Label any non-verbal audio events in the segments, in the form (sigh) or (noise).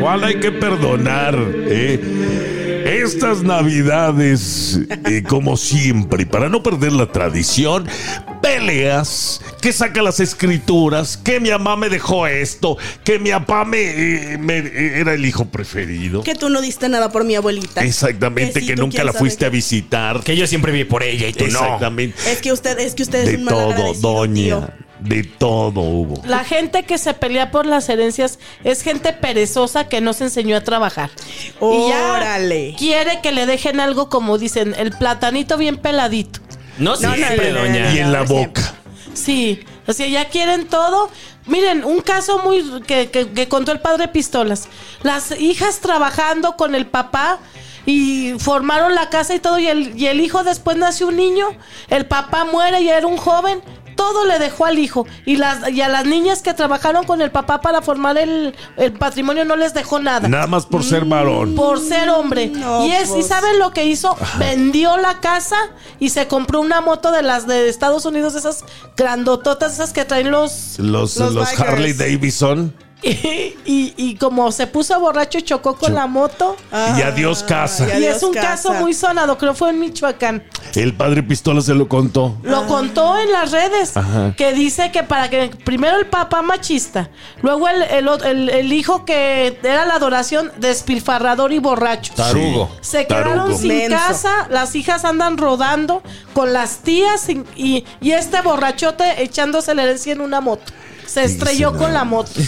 ¿Cuál hay que perdonar? eh? Estas navidades, eh, como siempre, para no perder la tradición, peleas, que saca las escrituras, que mi mamá me dejó esto, que mi papá me, eh, me- eh, era el hijo preferido. Que tú no diste nada por mi abuelita. Exactamente, sí, que nunca la fuiste qué. a visitar. Que yo siempre vi por ella y tú no. Exactamente. Es que usted, es que usted es De un todo, doña. tío. De todo hubo. La gente que se pelea por las herencias es gente perezosa que no se enseñó a trabajar. Y ya Órale. quiere que le dejen algo como dicen, el platanito bien peladito. No siempre, no, no, doña. Y en la boca. Sí, o sea, ya quieren todo. Miren, un caso muy que, que- que contó el padre Pistolas. Las hijas trabajando con el papá y formaron la casa y todo, y el, y el hijo después nació un niño, el papá muere y era un joven. Todo le dejó al hijo. Y, las, y a las niñas que trabajaron con el papá para formar el, el patrimonio no les dejó nada. Nada más por ser Mm. varón. Por ser hombre. No, y es, ¿y pues. saben lo que hizo? Vendió la casa y se compró una moto de las de Estados Unidos, esas grandototas, esas que traen los. Los, Los. Harley Davidson. Y, (laughs) y- y como se puso borracho, chocó con la moto. Y adiós casa. y adiós es un casa. caso muy sonado, creo fue en Michoacán. El padre Pistola se lo contó. Lo contó en las redes. Ajá. Que dice que para que primero el papá machista, luego el, el el- el hijo que era la adoración, despilfarrador y borracho. Tarugo. Se Tarugo. quedaron sin Menso. casa, las hijas andan rodando con las tías sin- y, y este borrachote echándose la herencia en una moto. Se estrelló con la moto. (laughs)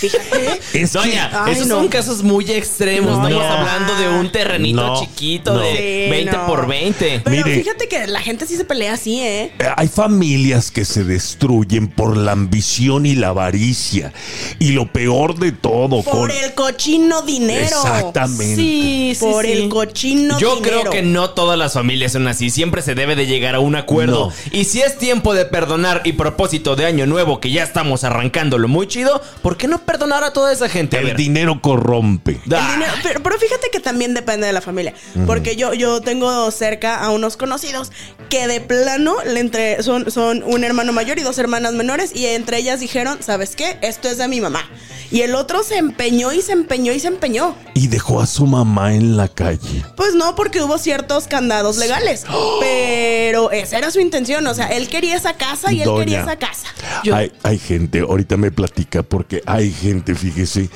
Fíjate. Es que- Doña, Ay, esos no. son casos muy extremos. No, Estamos hablando de un terrenito No, chiquito no. de Sí, 20 no. por 20. Pero Mire. fíjate que la gente sí se pelea así, ¿eh? Hay familias que se destruyen por la ambición y la avaricia. Y lo peor de todo, Por con- el cochino dinero. Exactamente. Sí, sí, Por sí. el cochino Yo dinero. creo que no todas las familias son así. Siempre se debe de llegar a un acuerdo. No. Y si es tiempo de perdonar y propósito de año nuevo, que ya estamos arrancándolo muy chido, ¿por qué no perdonar a toda esa gente? A El ver. dinero corrompe. El Ah. dinero- pero, pero fíjate que también depende de la familia. Porque yo, yo tengo cerca a unos conocidos que de plano le entre, son, son un hermano mayor y dos hermanas menores. Y entre ellas dijeron: ¿Sabes qué? Esto es de mi mamá. Y el otro se empeñó y se empeñó y se empeñó. Y dejó a su mamá en la calle. Pues no, porque hubo ciertos candados legales. (gasps) Pero esa era su intención. O sea, él quería esa casa y él Doña. quería esa casa. Hay, hay gente, ahorita me platica, porque hay gente, fíjese,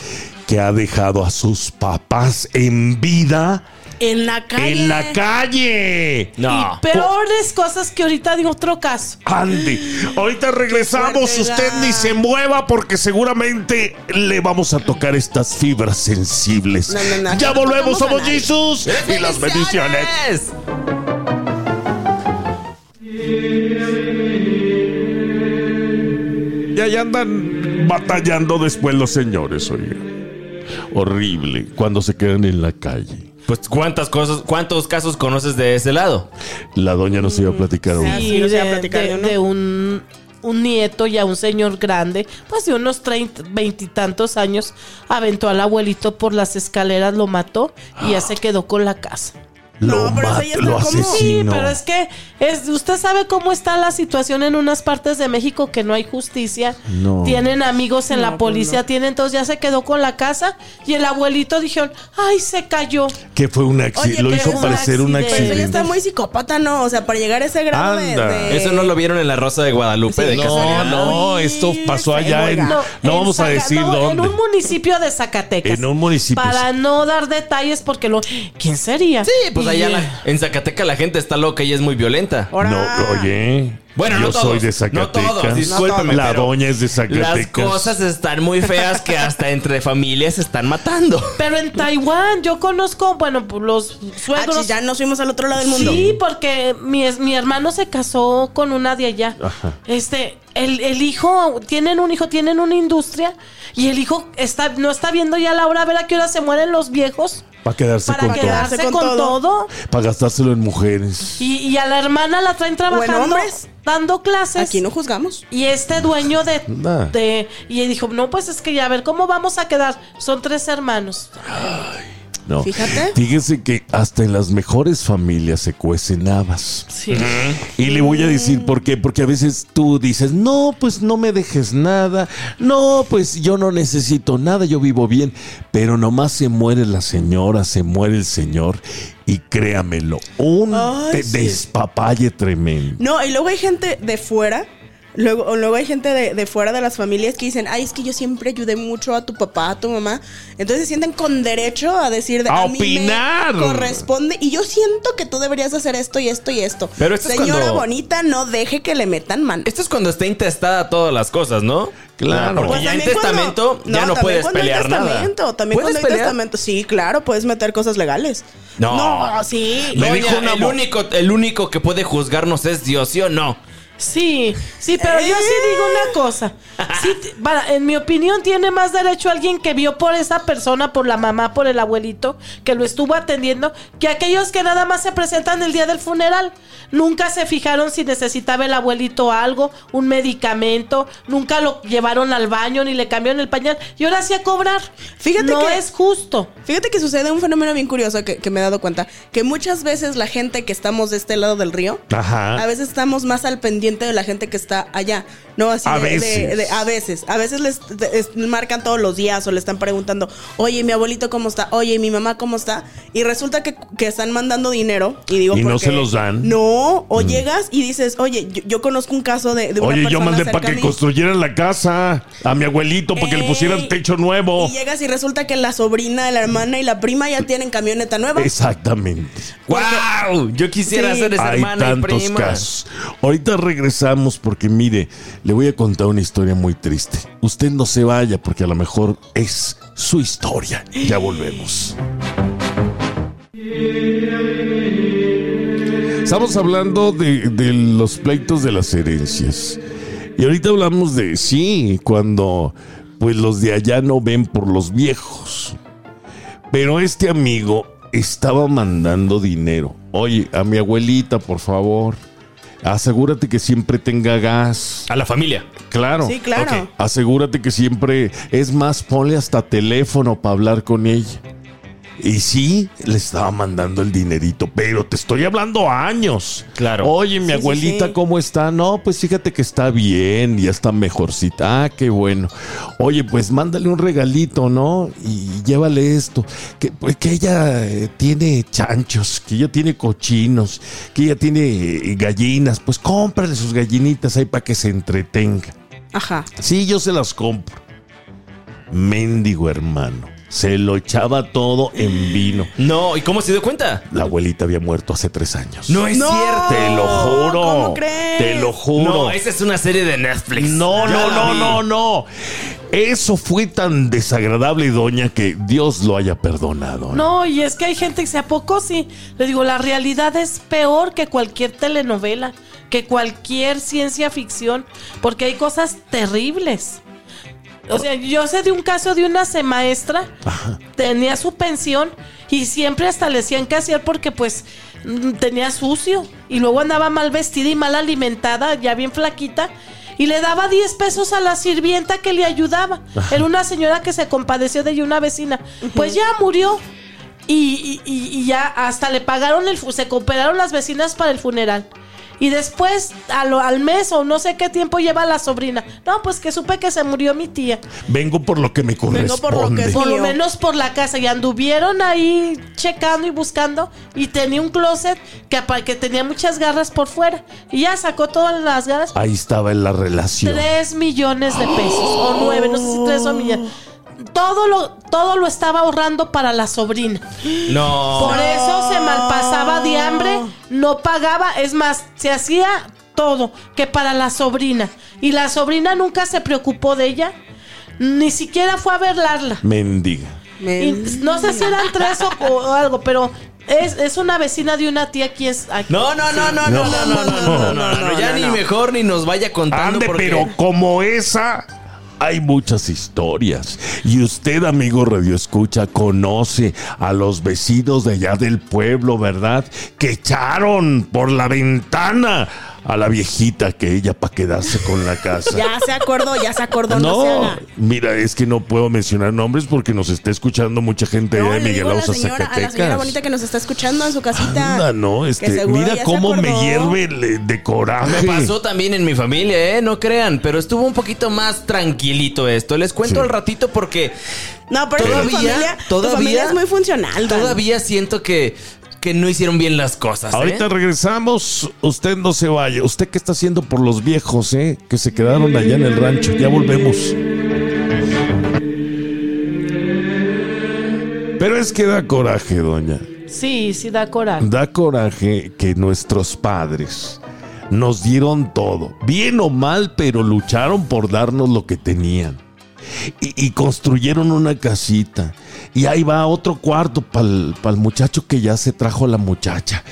que ha dejado a sus papás en vida En la calle. en la calle. No. Y peores cosas que ahorita de otro caso. Andy, ahorita regresamos. Usted ni se mueva porque seguramente le vamos a tocar estas fibras sensibles. No, no, no, ya volvemos, somos. Jesús y las bendiciones. Y ahí andan batallando después los señores, oiga. Horrible cuando se quedan en la calle. Pues cuántas cosas, cuántos casos conoces de ese lado. La doña nos iba a platicar Sí. a platicar de, de uno. de un, un nieto ya un señor grande, pues de unos treinta, veintitantos años, aventó al abuelito por las escaleras, lo mató y ya se quedó con la casa. Lo, No, pero eso mat- ya está lo como- Sí, pero es que es, usted sabe cómo está la situación en unas partes de México que no hay justicia. No. Tienen amigos en No, la pues policía, no. tienen, entonces ya se quedó con la casa y el abuelito dijeron, ay, se cayó. Que fue un accidente. Lo hizo parecer un accidente. Pero eso ya está muy psicópata, ¿no? O sea, para llegar a ese grado de, Eso no lo vieron en la Rosa de Guadalupe de No, casualidad. no, esto pasó allá en. No en vamos a Zaca- decir no, dónde. En un municipio de Zacatecas. En un municipio. Para no dar detalles porque lo... ¿Quién sería? Sí, pues La- en Zacatecas la gente está loca y es muy violenta. Ahora- No, oye. Bueno, yo no soy todos, de no Zacatecas. todos, discúlpeme, La doña es de Zacatecas. Las cosas están muy feas que hasta entre familias se están matando. (laughs) Pero en Taiwán yo conozco, bueno, pues, los Ah, suegros... chis, ya nos fuimos al otro lado del mundo. Sí, porque mi, mi hermano se casó con una de allá. Este, el, el hijo, tienen un hijo, tienen una industria y el hijo está, no está viendo ya la hora a ver a qué hora se mueren los viejos Para quedarse para con quedarse Con con, todo. todo. Para gastárselo en mujeres. Y, y a la hermana la traen trabajando, hombres. Dando clases. Aquí no juzgamos. Y este dueño de, Nah. de- Y dijo, no, pues es que ya a ver, ¿cómo vamos a quedar? Son tres hermanos. No. Fíjate. Fíjese que hasta en las mejores familias se cuecen habas. Sí. Y le voy a decir por qué. Porque a veces tú dices, no, pues no me dejes nada. No, pues yo no necesito nada, yo vivo bien. Pero nomás se muere la señora, se muere el señor. Y créamelo, un Ay, sí. despapalle tremendo. No, y luego hay gente de fuera. Luego, o luego hay gente de, de fuera de las familias que dicen, ay, es que yo siempre ayudé mucho a tu papá, a tu mamá. Entonces se sienten con derecho a decir de A mí opinar. me corresponde. Y yo siento que tú deberías hacer esto y esto y esto. Pero esto es Señora cuando- bonita, no deje que le metan mano. Esto es cuando está intestada todas las cosas, ¿no? Claro. Porque Pues ya en cuando- testamento ya no puedes cuando hay pelear nada. testamento, También ¿Puedes cuando hay pelear? testamento. Sí, claro, puedes meter cosas legales. No. No, sí. Me Doña, dijo una el único, el único que puede juzgarnos es Dios, ¿sí o no? Sí, sí, pero yo sí digo una cosa. Sí, para- en mi opinión, tiene más derecho alguien que vio por esa persona, por la mamá, por el abuelito, que lo estuvo atendiendo, que aquellos que nada más se presentan el día del funeral. Nunca se fijaron si necesitaba el abuelito algo, un medicamento, nunca lo llevaron al baño ni le cambiaron el pañal. Y ahora sí a cobrar. Fíjate no que- es justo. Fíjate que sucede un fenómeno bien curioso que, que me he dado cuenta, que muchas veces la gente que estamos de este lado del río, Ajá. a veces estamos más al pendiente de la gente que está allá, ¿no? Así A de. De- a veces, a veces les marcan todos los días o le están preguntando, oye, mi abuelito cómo está, oye, mi mamá cómo está, y resulta que, que están mandando dinero y digo, Y no porque- se los dan. No, o llegas y dices, oye, yo, yo conozco un caso de, de una Oye, yo mandé para a que construyeran la casa a mi abuelito, para que le pusieran techo nuevo. Y llegas y resulta que la sobrina, la hermana y la prima ya tienen camioneta nueva. Exactamente. ¡Wow! Yo quisiera Sí. ser esa Hay hermana y tantos prima. casos. Ahorita regresamos porque mire, le voy a contar una historia muy triste. Usted no se vaya porque a lo mejor es su historia. Ya volvemos. Estamos hablando de, de los pleitos de las herencias. Y ahorita hablamos de, sí, cuando pues los de allá no ven por los viejos. Pero este amigo estaba mandando dinero. Oye, a mi abuelita, por favor. Asegúrate que siempre tenga gas. A la familia. Claro. Sí, claro. Ok. Asegúrate que siempre. Es más, ponle hasta teléfono para hablar con ella. Y sí, le estaba mandando el dinerito, pero te estoy hablando años. Claro. Oye, mi Sí, sí, abuelita, sí. ¿cómo está? No, pues fíjate que está bien, ya está mejorcita. Ah, qué bueno. Oye, pues mándale un regalito, ¿no? Y llévale esto. Que, pues, que ella eh, tiene chanchos, que ella tiene cochinos, que ella tiene eh, gallinas. Pues cómprale sus gallinitas ahí para que se entretenga. Ajá. Sí, yo se las compro. Mendigo hermano. Se lo echaba todo en vino. No, ¿y cómo se dio cuenta? La abuelita había muerto hace tres años. No es No. cierto. Te lo juro. ¿Cómo crees? Te lo juro. No, esa es una serie de Netflix. No, Ya no, la no, vi. no, no. Eso fue tan desagradable, doña, que Dios lo haya perdonado. ¿eh? No, y es que hay gente que se a poco sí. Le digo, la realidad es peor que cualquier telenovela, que cualquier ciencia ficción, porque hay cosas terribles. O sea, yo sé de un caso de una maestra, tenía su pensión y siempre hasta le decían qué hacer porque pues mm, tenía sucio y luego andaba mal vestida y mal alimentada, ya bien flaquita. Y le daba 10 pesos a la sirvienta que le ayudaba. Era una señora que se compadeció de ella, una vecina. Pues ya murió. Y, y- y- y ya hasta le pagaron el se cooperaron las vecinas para el funeral. Y después, a lo- al mes o no sé qué tiempo lleva la sobrina. No, pues que supe que se murió mi tía. Vengo por lo que me Vengo por lo que corresponde. Por lo menos por la casa. Y anduvieron ahí checando y buscando. Y tenía un closet que, que tenía muchas garras por fuera. Y ya sacó todas las garras. Ahí estaba en la relación. Tres millones de pesos. O nueve, no sé si tres o millones. Todo lo, todo lo estaba ahorrando para la sobrina. No. Por eso malpasaba de hambre, no pagaba, es más, se hacía todo que para la sobrina. Y la sobrina nunca se preocupó de ella, ni siquiera fue a verlarla. Mendiga. Me- Y no sé si eran tres o, o algo, pero es, es una vecina de una tía aquí es aquí. No, no, no, no, no, no, no, no, no, no, no, ya no, ni no. mejor ni nos vaya contando Ande, porque pero como esa, hay muchas historias. Y usted, amigo Radio Escucha, conoce a los vecinos de allá del pueblo, ¿verdad? Que echaron por la ventana a la viejita que ella para quedarse con la casa. Ya se acordó, ya se acordó, no, se No, haga. mira, es que no puedo mencionar nombres porque nos está escuchando mucha gente No, allá de Miguel digo a la Ausa, señora, a la señora bonita que nos está escuchando en su casita. Anda, no, Que este, mira cómo me hierve le- de coraje. Me pasó también en mi familia, ¿eh? No crean, pero estuvo un poquito más tranquilito esto. Les cuento Sí. al ratito porque No, pero Todavía, tu familia, tu todavía- familia es muy funcional. Dan. todavía siento que, que no hicieron bien las cosas. ¿eh? Ahorita regresamos, usted no se vaya. ¿Usted qué está haciendo por los viejos, eh? Que se quedaron allá en el rancho. Ya volvemos. Pero es que da coraje, doña. Sí, sí da coraje. Da coraje que nuestros padres nos dieron todo, bien o mal, pero lucharon por darnos lo que tenían. Y, construyeron una casita. Y ahí va otro cuarto para el muchacho que ya se trajo la muchacha.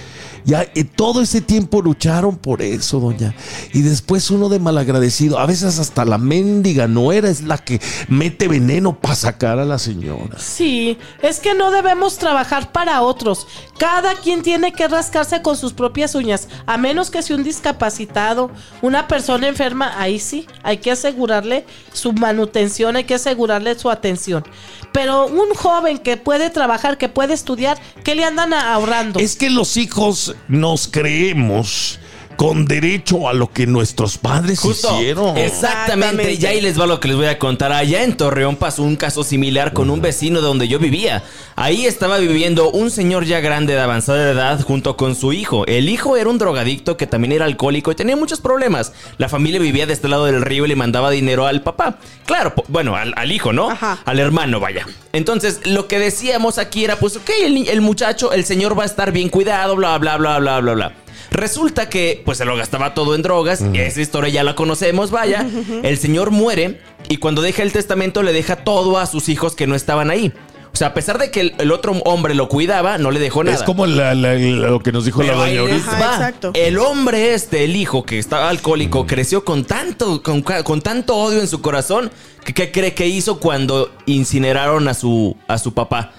Ya y todo ese tiempo lucharon por eso, doña. Y después uno de malagradecido, a veces hasta la mendiga nuera es la que mete veneno para sacar a la señora. Sí, es que no debemos trabajar para otros. Cada quien tiene que rascarse con sus propias uñas, a menos que sea un discapacitado, una persona enferma, ahí sí, hay que asegurarle su manutención, hay que asegurarle su atención. Pero un joven que puede trabajar, que puede estudiar, ¿qué le andan ahorrando? Es que los hijos nos creemos con derecho a lo que nuestros padres Justo. hicieron. Exactamente. Y ahí les va lo que les voy a contar. Allá en Torreón pasó un caso similar con un vecino de donde yo vivía. Ahí estaba viviendo un señor ya grande de avanzada edad junto con su hijo. El hijo era un drogadicto que también era alcohólico y tenía muchos problemas. La familia vivía de este lado del río y le mandaba dinero al papá. Claro, bueno, al, al hijo, ¿no? Ajá. Al hermano, vaya. Entonces, lo que decíamos aquí era, pues, ok, el, el muchacho, el señor va a estar bien cuidado, bla, bla, bla, bla, bla, bla. Resulta que pues se lo gastaba todo en drogas, y esa historia ya la conocemos, vaya. El señor muere y cuando deja el testamento le deja todo a sus hijos que no estaban ahí. O sea, a pesar de que el, el otro hombre lo cuidaba, no le dejó nada. Es como la- la- lo que nos dijo Pero la doña ahorita. Ajá, va. exacto. El hombre este, el hijo que estaba alcohólico, creció con tanto, con, tanto odio en su corazón que ¿qué cree que hizo cuando incineraron a su, a su papá?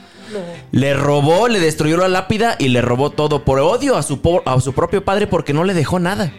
Le robó, le destruyó la lápida y le robó todo por odio a su, po- a su propio padre porque no le dejó nada.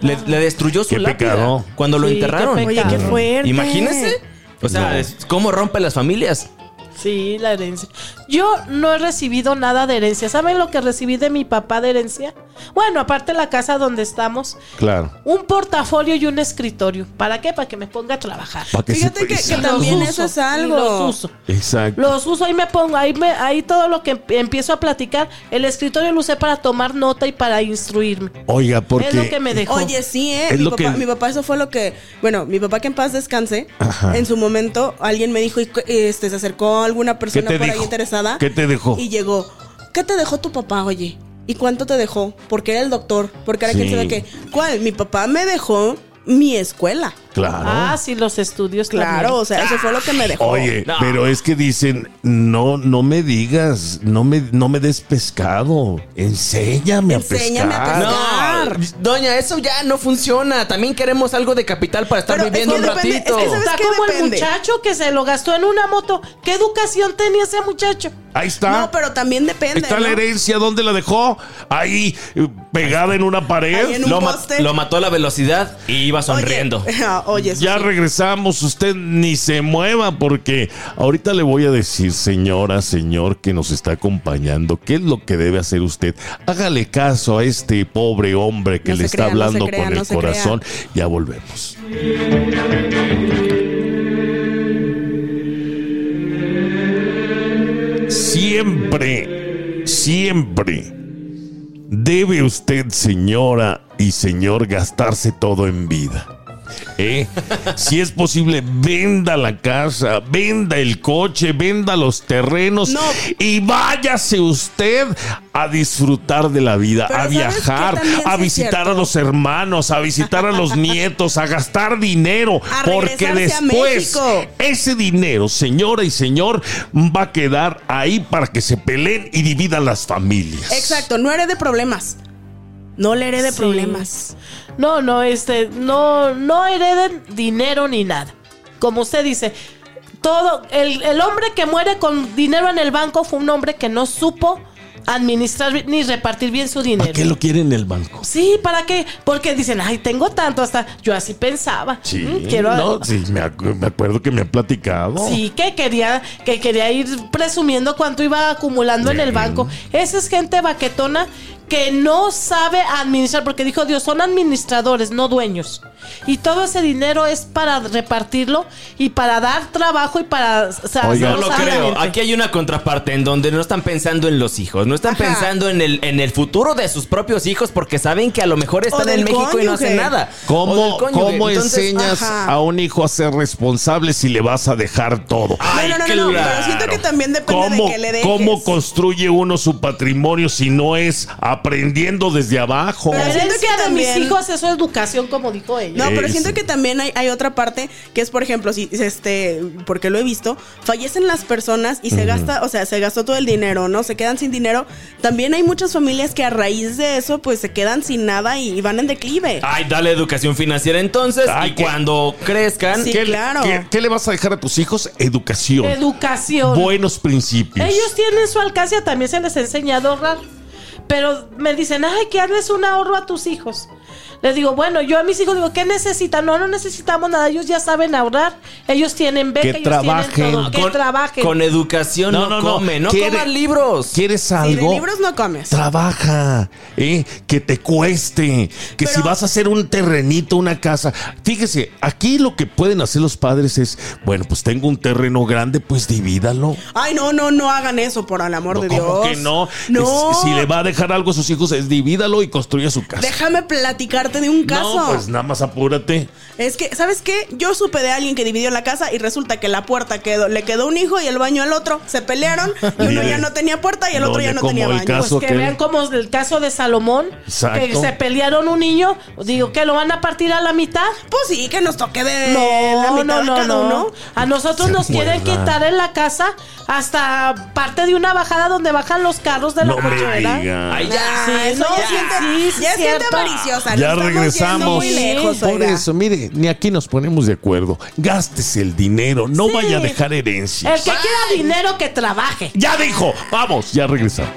Le, le destruyó su Qué lápida pecado. cuando lo Sí, enterraron. Oye, qué fuerte. Imagínese. O sea, No. es- cómo rompe las familias. Sí, la herencia. Yo no he recibido nada de herencia. ¿Saben lo que recibí de mi papá de herencia? Bueno, aparte la casa donde estamos, Claro. un portafolio y un escritorio. ¿Para qué? Para que me ponga a trabajar. Que Fíjate que- también eso es algo. Los uso. Exacto. Los uso, ahí me pongo, ahí, me, ahí todo lo que em- empiezo a platicar. El escritorio lo usé para tomar nota y para instruirme. Oiga, porque Es lo que me dejó. Oye, sí, ¿eh? Es Mi lo papá, que- mi papá, eso fue lo que. Bueno, mi papá que en paz descanse. Ajá. En su momento, alguien me dijo, este, se acercó alguna persona por ahí interesada. ¿Qué te dejó? Y llegó, ¿qué te dejó tu papá, oye? ¿Y cuánto te dejó? Porque era el doctor. Porque era quien sabe qué. ¿Cuál? Mi papá me dejó mi escuela. Claro. Ah, sí, los estudios Claro, también. o sea, eso fue lo que me dejó. Oye, No. pero es que dicen, no, no me digas, no me, no me des pescado. Enséñame, Enséñame a a pescar. pescar. No, doña, eso ya no funciona. También queremos algo de capital para estar Pero es viviendo que un depende- ratito. es que, ¿sabes Está como depende? el muchacho que se lo gastó en una moto. ¿Qué educación tenía ese muchacho? Ahí está. No, pero también depende. Está ¿no? la herencia, ¿dónde la dejó? Ahí, eh, pegada en una pared. Ahí en un Lo, ma- poste. lo mató a la velocidad y iba sonriendo. Oye, (laughs) ah, oye, Ya sí. regresamos, usted ni se mueva porque ahorita le voy a decir, señora, señor que nos está acompañando, qué es lo que debe hacer usted. Hágale caso a este pobre hombre que No le está crea, no se hablando crea, con no el corazón. Ya volvemos. Siempre, siempre debe usted, señora y señor, gastarse todo en vida. ¿Eh? Si es posible, venda la casa, venda el coche, venda los terrenos No. y váyase usted a disfrutar de la vida, Pero a ¿sabes qué viajar, a visitar a los hermanos, a visitar a los nietos, a gastar dinero, A porque después ese dinero, señora y señor, va a quedar ahí para que se peleen y dividan las familias. Exacto, no herede problemas. No le herede Sí. problemas. No, no, este, no, no hereden dinero ni nada. Como usted dice, todo, el, el hombre que muere con dinero en el banco fue un hombre que no supo administrar ni repartir bien su dinero. ¿Para qué lo quiere en el banco? Sí, ¿para qué? Porque dicen, ay, tengo tanto, hasta yo así pensaba. Sí, Mm, quiero no, sí, me, acu- me acuerdo que me han platicado. Sí, que quería, que quería ir presumiendo cuánto iba acumulando en el banco. Esa es gente baquetona que no sabe administrar, porque dijo Dios, son administradores, no dueños. Y todo ese dinero es para repartirlo y para dar trabajo y para... o sea, Oiga, No lo creo. Aquí hay una contraparte en donde no están pensando en los hijos, no están Ajá. pensando en el, en el futuro de sus propios hijos porque saben que a lo mejor están en México y no hacen nada. ¿Cómo, cómo Entonces, enseñas ajá. a un hijo a ser responsable si le vas a dejar todo? Ay, no, no, no, no, pero siento que también depende ¿Cómo, de que le dejes. ¿Cómo construye uno su patrimonio si no es aprendiendo desde abajo? Pero siento que de mis hijos es su educación, como dijo ella. No, pero Eso. siento que también hay, hay otra parte que es, por ejemplo, si este, porque lo he visto, fallecen las personas y se gasta, o sea, se gastó todo el dinero, ¿no? Se quedan sin dinero. También hay muchas familias que a raíz de eso, pues se quedan sin nada y, y van en declive. Ay, dale educación financiera entonces Ay, y qué- cuando crezcan, Sí, ¿Qué, le- claro. qué- qué le vas a dejar a tus hijos? Educación. Educación. Buenos principios. Ellos tienen su alcance, también se les ha enseñado a ahorrar. Pero me dicen, ay, que hables un ahorro a tus hijos. Les digo, bueno, yo a mis hijos digo, ¿qué necesitan? No, no necesitamos nada. Ellos ya saben ahorrar. Ellos tienen beca, Que ellos trabajen. tienen todo. Que con, trabajen. con educación no, No, no, no. come, no Quiere- coman libros. ¿Quieres Si de algo? libros no comes. Trabaja, ¿eh? que te cueste, que Pero- si vas a hacer un terrenito, una casa. Fíjese, aquí lo que pueden hacer los padres es, bueno, pues tengo un terreno grande, pues divídalo. Ay, no, no, no hagan eso, por el amor No, de ¿cómo Dios. que no? No. Es- si le va a dejar algo a sus hijos, es divídalo y construya su casa. Déjame platicarte de un caso. No, pues nada más apúrate. Es que, ¿sabes qué? Yo supe de alguien que dividió la casa y resulta que la puerta quedó, le quedó un hijo y el baño al otro. Se pelearon y uno Mire, ya no tenía puerta y el otro ya no como tenía el baño. caso- Pues que que- vean como el caso de Salomón, Exacto. que se pelearon un niño, digo que lo van a partir a la mitad. Pues sí, que nos toque de la No, mitad no, cada no. uno. A nosotros ¿Se nos quieren quitar en la casa hasta parte de una bajada donde bajan los carros de la cochera. Ay, ya. Sí, eso no, ya sí, siente, sí, sí, ya siente cierto. Ya regresamos. Muy lejos, Por oiga. eso, mire, ni aquí nos ponemos de acuerdo. Gástese el dinero, no Sí. vaya a dejar El herencias. que quiera dinero que trabaje. Ya dijo, vamos, ya regresamos.